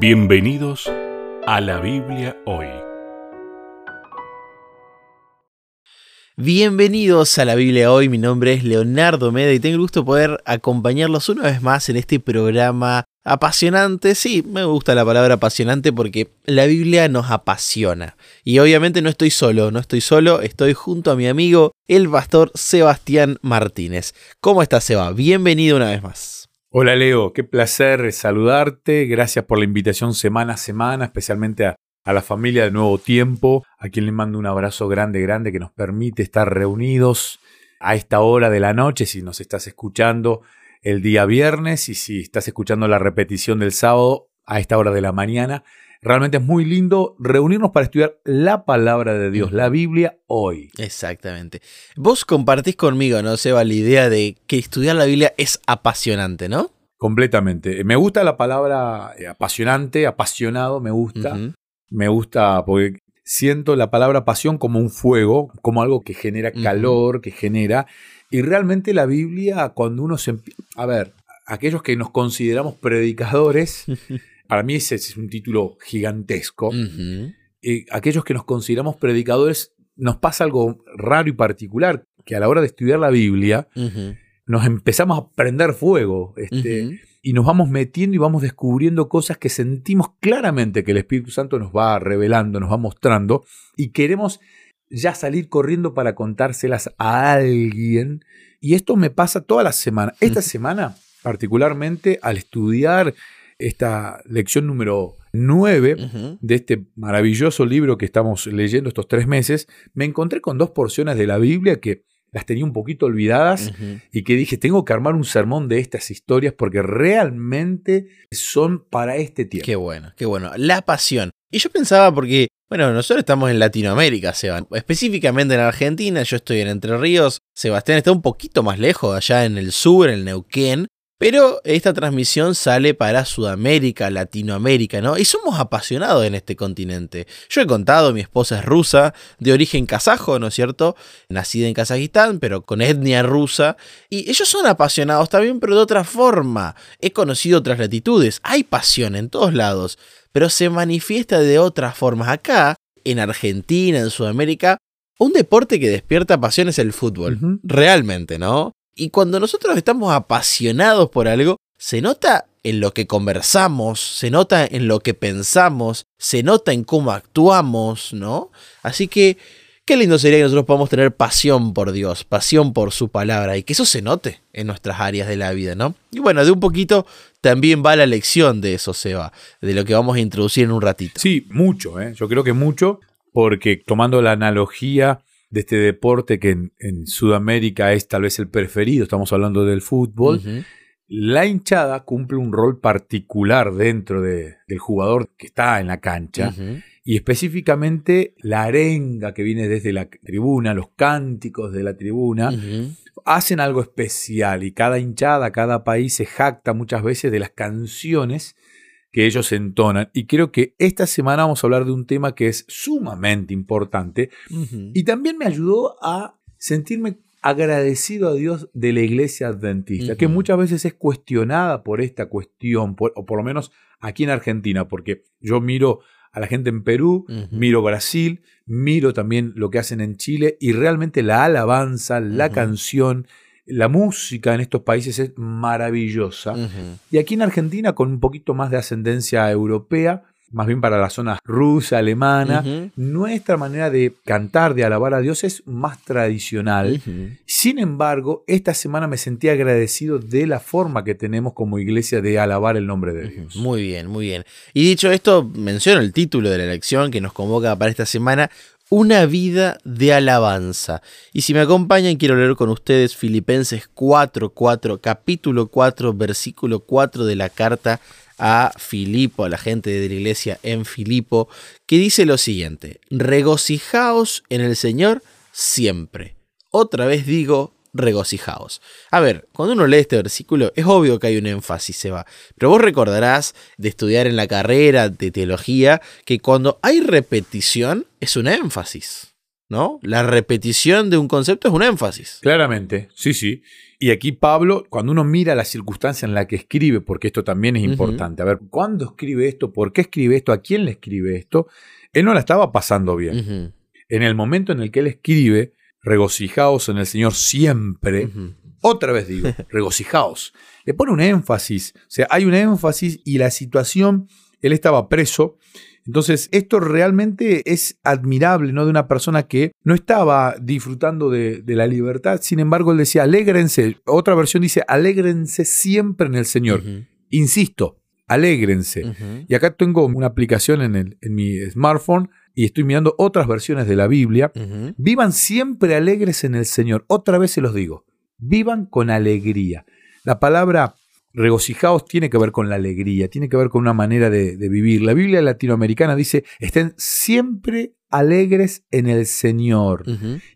Bienvenidos a la Biblia hoy. Bienvenidos a la Biblia hoy, mi nombre es Leonardo Meda y tengo el gusto de poder acompañarlos una vez más en este programa apasionante. Sí, me gusta la palabra apasionante porque la Biblia nos apasiona. Y obviamente no estoy solo, no estoy solo, estoy junto a mi amigo, el pastor Sebastián Martínez. ¿Cómo estás, Seba? Bienvenido una vez más. Hola Leo, qué placer saludarte. Gracias por la invitación semana a semana, especialmente a, la familia de Nuevo Tiempo, a quien le mando un abrazo grande, grande que nos permite estar reunidos a esta hora de la noche, si nos estás escuchando el día viernes y si estás escuchando la repetición del sábado a esta hora de la mañana. Realmente es muy lindo reunirnos para estudiar la palabra de Dios, la Biblia hoy. Exactamente. Vos compartís conmigo, ¿no, Seba, la idea de que estudiar la Biblia es apasionante, ¿no? Completamente. Me gusta la palabra eh, apasionante, apasionado, me gusta. Me gusta porque siento la palabra pasión como un fuego, como algo que genera calor, que genera. Y realmente la Biblia, cuando uno se... A ver, aquellos que nos consideramos predicadores... Para mí ese es un título gigantesco. aquellos que nos consideramos predicadores, nos pasa algo raro y particular, que a la hora de estudiar la Biblia, nos empezamos a prender fuego. Este, Y nos vamos metiendo y vamos descubriendo cosas que sentimos claramente que el Espíritu Santo nos va revelando, nos va mostrando, y queremos ya salir corriendo para contárselas a alguien. Y esto me pasa toda la semana. Esta semana, particularmente, al estudiar esta lección número 9 de este maravilloso libro que estamos leyendo estos tres meses, me encontré con dos porciones de la Biblia que las tenía un poquito olvidadas y que dije, tengo que armar un sermón de estas historias porque realmente son para este tiempo. Qué bueno, qué bueno. La pasión. Y yo pensaba porque, bueno, nosotros estamos en Latinoamérica, Sebastián, específicamente en Argentina, yo estoy en Entre Ríos, Sebastián está un poquito más lejos, allá en el sur, en el Neuquén, pero esta transmisión sale para Sudamérica, Latinoamérica, ¿no? Y somos apasionados en este continente. Yo he contado, mi esposa es rusa, de origen kazajo, ¿no es cierto? Nacida en Kazajistán, pero con etnia rusa. Y ellos son apasionados también, pero de otra forma. He conocido otras latitudes. Hay pasión en todos lados, pero se manifiesta de otras formas. Acá, en Argentina, en Sudamérica, un deporte que despierta pasión es el fútbol. Realmente, ¿no? Y cuando nosotros estamos apasionados por algo, se nota en lo que conversamos, se nota en lo que pensamos, se nota en cómo actuamos, ¿no? Así que qué lindo sería que nosotros podamos tener pasión por Dios, pasión por su palabra y que eso se note en nuestras áreas de la vida, ¿no? Y bueno, de un poquito también va la lección de eso, Seba, de lo que vamos a introducir en un ratito. Sí, mucho, ¿eh? yo creo que mucho, porque tomando la analogía de este deporte que en, Sudamérica es tal vez el preferido, estamos hablando del fútbol, la hinchada cumple un rol particular dentro del jugador que está en la cancha. Y específicamente la arenga que viene desde la tribuna, los cánticos de la tribuna, hacen algo especial y cada hinchada, cada país se jacta muchas veces de las canciones que ellos entonan. Y creo que esta semana vamos a hablar de un tema que es sumamente importante y también me ayudó a sentirme agradecido a Dios de la iglesia adventista, que muchas veces es cuestionada por esta cuestión, o por lo menos aquí en Argentina, porque yo miro a la gente en Perú, miro Brasil, miro también lo que hacen en Chile y realmente la alabanza, la canción, la música en estos países es maravillosa. Y aquí en Argentina, con un poquito más de ascendencia europea, más bien para la zona rusa, alemana, nuestra manera de cantar, de alabar a Dios es más tradicional. Sin embargo, esta semana me sentí agradecido de la forma que tenemos como iglesia de alabar el nombre de Dios. Muy bien, muy bien. Y dicho esto, menciono el título de la lección que nos convoca para esta semana, una vida de alabanza. Y si me acompañan, quiero leer con ustedes Filipenses 4.4, capítulo 4, versículo 4 de la carta a Filipo, a la gente de la iglesia en Filipo, que dice lo siguiente, regocijaos en el Señor siempre. Otra vez digo, regocijaos. A ver, cuando uno lee este versículo, es obvio que hay un énfasis, se va. Pero vos recordarás de estudiar en la carrera de teología que cuando hay repetición es un énfasis. ¿no? La repetición de un concepto es un énfasis. Claramente, sí, sí. Y aquí Pablo, cuando uno mira la circunstancia en la que escribe, porque esto también es importante, a ver, ¿cuándo escribe esto? ¿Por qué escribe esto? ¿A quién le escribe esto? Él no la estaba pasando bien. En el momento en el que él escribe, regocijaos en el Señor siempre, otra vez digo, regocijaos. Le pone un énfasis, o sea, hay un énfasis y la situación, él estaba preso, entonces, esto realmente es admirable, ¿no? De una persona que no estaba disfrutando de, la libertad, sin embargo, él decía, alégrense. Otra versión dice, alégrense siempre en el Señor. Insisto, alégrense. Y acá tengo una aplicación en, el, en mi smartphone y estoy mirando otras versiones de la Biblia. Vivan siempre alegres en el Señor. Otra vez se los digo, vivan con alegría. La palabra regocijaos tiene que ver con la alegría, tiene que ver con una manera de, vivir. La Biblia latinoamericana dice, estén siempre alegres en el Señor.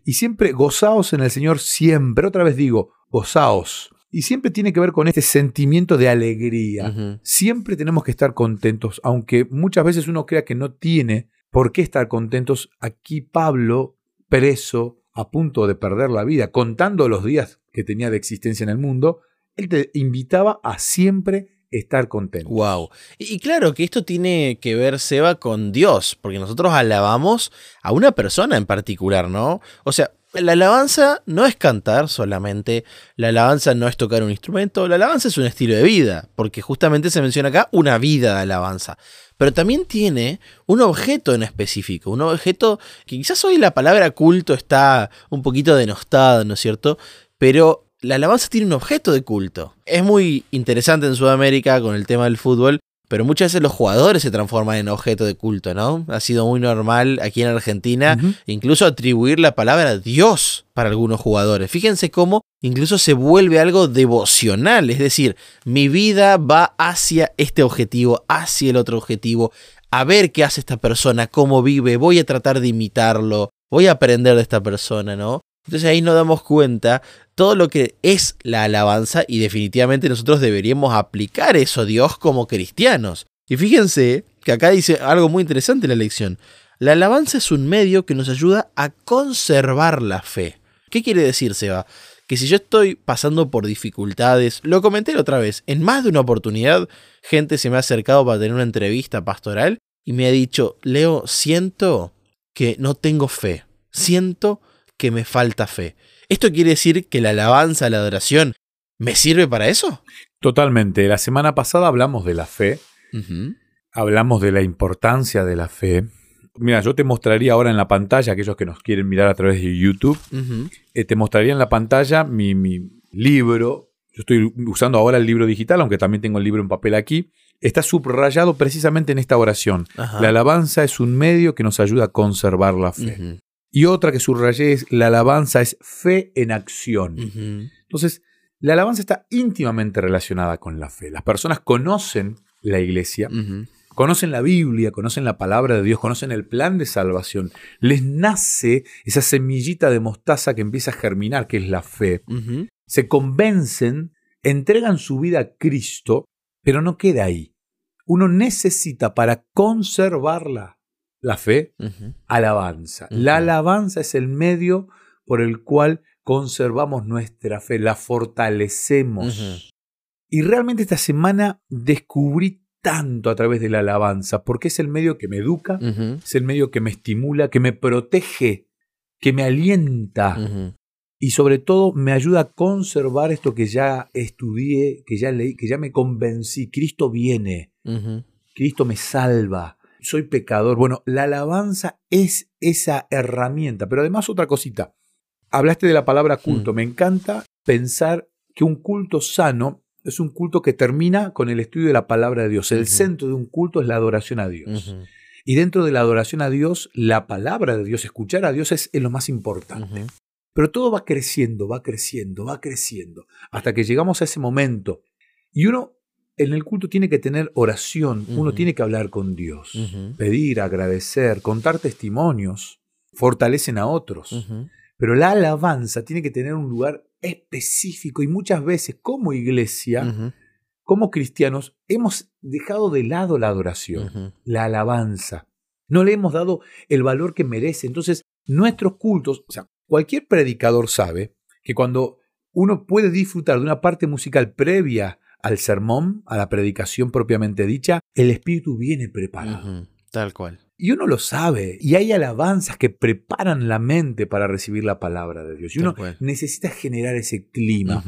Y siempre gozaos en el Señor, siempre. Otra vez digo, gozaos. Y siempre tiene que ver con este sentimiento de alegría. Siempre tenemos que estar contentos, aunque muchas veces uno crea que no tiene por qué estar contentos. Aquí Pablo, preso, a punto de perder la vida, contando los días que tenía de existencia en el mundo, él te invitaba a siempre estar contento. Wow. Y, claro que esto tiene que ver, Seba, con Dios, porque nosotros alabamos a una persona en particular, ¿no? O sea, la alabanza no es cantar solamente, la alabanza no es tocar un instrumento, la alabanza es un estilo de vida, porque justamente se menciona acá una vida de alabanza. Pero también tiene un objeto en específico, un objeto que quizás hoy la palabra culto está un poquito denostada, ¿no es cierto? Pero la alabanza tiene un objeto de culto. Es muy interesante en Sudamérica con el tema del fútbol, pero muchas veces los jugadores se transforman en objeto de culto, ¿no? Ha sido muy normal aquí en Argentina incluso atribuir la palabra Dios para algunos jugadores. Fíjense cómo incluso se vuelve algo devocional, es decir, mi vida va hacia este objetivo, hacia el otro objetivo, a ver qué hace esta persona, cómo vive, voy a tratar de imitarlo, voy a aprender de esta persona, ¿no? Entonces ahí nos damos cuenta todo lo que es la alabanza y definitivamente nosotros deberíamos aplicar eso Dios como cristianos. Y fíjense que acá dice algo muy interesante la lección. La alabanza es un medio que nos ayuda a conservar la fe. ¿Qué quiere decir, Seba? Que si yo estoy pasando por dificultades, lo comenté otra vez, en más de una oportunidad, gente se me ha acercado para tener una entrevista pastoral y me ha dicho, Leo, siento que no tengo fe, siento que me falta fe. ¿Esto quiere decir que la alabanza, la adoración, me sirve para eso? Totalmente. La semana pasada hablamos de la fe, hablamos de la importancia de la fe. Mira, yo te mostraría ahora en la pantalla, aquellos que nos quieren mirar a través de YouTube, eh, te mostraría en la pantalla mi, libro. Yo estoy usando ahora el libro digital, aunque también tengo el libro en papel aquí. Está subrayado precisamente en esta oración. La alabanza es un medio que nos ayuda a conservar la fe. Y otra que subrayé es la alabanza es fe en acción. Entonces, la alabanza está íntimamente relacionada con la fe. Las personas conocen la iglesia, conocen la Biblia, conocen la palabra de Dios, conocen el plan de salvación. Les nace esa semillita de mostaza que empieza a germinar, que es la fe. Se convencen, entregan su vida a Cristo, pero no queda ahí. Uno necesita para conservarla la fe, alabanza. La alabanza es el medio por el cual conservamos nuestra fe, la fortalecemos. Y realmente esta semana descubrí tanto a través de la alabanza, porque es el medio que me educa, es el medio que me estimula, que me protege, que me alienta y sobre todo me ayuda a conservar esto que ya estudié, que ya leí, que ya me convencí. Cristo viene, Cristo me salva, soy pecador. Bueno, la alabanza es esa herramienta, pero además otra cosita. Hablaste de la palabra culto. Me encanta pensar que un culto sano es un culto que termina con el estudio de la palabra de Dios. El centro de un culto es la adoración a Dios. Y dentro de la adoración a Dios, la palabra de Dios, escuchar a Dios es, lo más importante. Pero todo va creciendo, va creciendo, va creciendo, hasta que llegamos a ese momento. Y uno en el culto tiene que tener oración, uno tiene que hablar con Dios, pedir, agradecer, contar testimonios, fortalecen a otros. Pero la alabanza tiene que tener un lugar específico y muchas veces como iglesia, como cristianos, hemos dejado de lado la adoración, la alabanza. No le hemos dado el valor que merece. Entonces, nuestros cultos, o sea, cualquier predicador sabe que cuando uno puede disfrutar de una parte musical previa al sermón, a la predicación propiamente dicha, el espíritu viene preparado. Tal cual. Y uno lo sabe, y hay alabanzas que preparan la mente para recibir la palabra de Dios. Y uno necesita generar ese clima.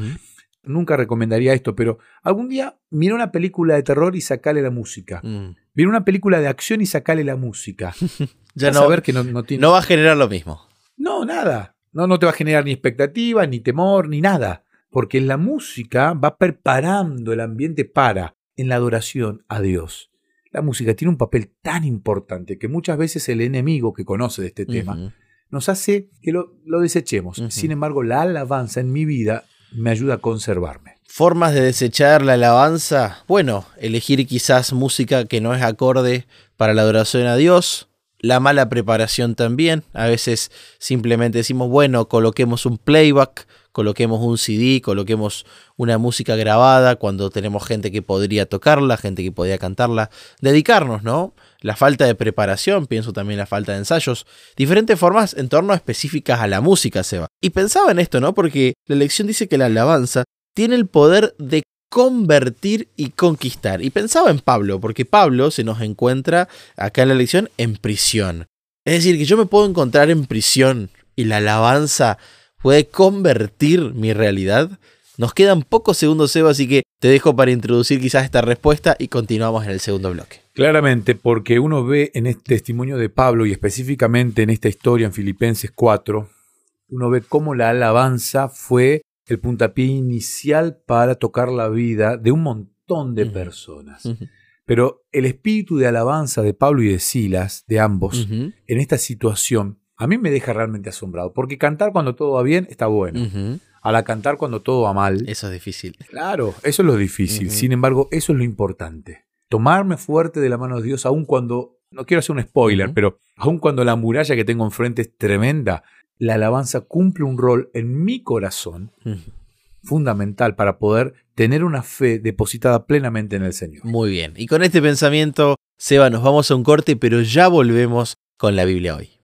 Nunca recomendaría esto, pero algún día mira una película de terror y sacale la música. Mm. Mira una película de acción y sacale la música. ya no, ver que no, no va a generar lo mismo. No, nada. No, no te va a generar ni expectativa, ni temor, ni nada. Porque la música va preparando el ambiente para, en la adoración a Dios. La música tiene un papel tan importante que muchas veces el enemigo que conoce de este tema nos hace que lo, desechemos. Sin embargo, la alabanza en mi vida me ayuda a conservarme. Formas de desechar la alabanza. Bueno, elegir quizás música que no es acorde para la adoración a Dios. La mala preparación también. A veces simplemente decimos, bueno, coloquemos un playback coloquemos un CD, coloquemos una música grabada cuando tenemos gente que podría tocarla, gente que podría cantarla, dedicarnos, ¿no? La falta de preparación, pienso también la falta de ensayos, diferentes formas en torno a específicas a la música, Seba. Y pensaba en esto, ¿no? Porque la lección dice que la alabanza tiene el poder de convertir y conquistar. Y pensaba en Pablo, porque Pablo se nos encuentra acá en la lección en prisión. Es decir, que yo me puedo encontrar en prisión y la alabanza puede convertir mi realidad? Nos quedan pocos segundos, Seba, así que te dejo para introducir quizás esta respuesta y continuamos en el segundo bloque. Claramente, porque uno ve en este testimonio de Pablo y específicamente en esta historia en Filipenses 4, uno ve cómo la alabanza fue el puntapié inicial para tocar la vida de un montón de personas. Pero el espíritu de alabanza de Pablo y de Silas, de ambos, en esta situación, a mí me deja realmente asombrado, porque cantar cuando todo va bien está bueno. A la cantar cuando todo va mal. Eso es difícil. Claro, eso es lo difícil. Sin embargo, eso es lo importante. Tomarme fuerte de la mano de Dios, aun cuando, no quiero hacer un spoiler, pero aun cuando la muralla que tengo enfrente es tremenda, la alabanza cumple un rol en mi corazón fundamental para poder tener una fe depositada plenamente en el Señor. Muy bien. Y con este pensamiento, Seba, nos vamos a un corte, pero ya volvemos con la Biblia hoy.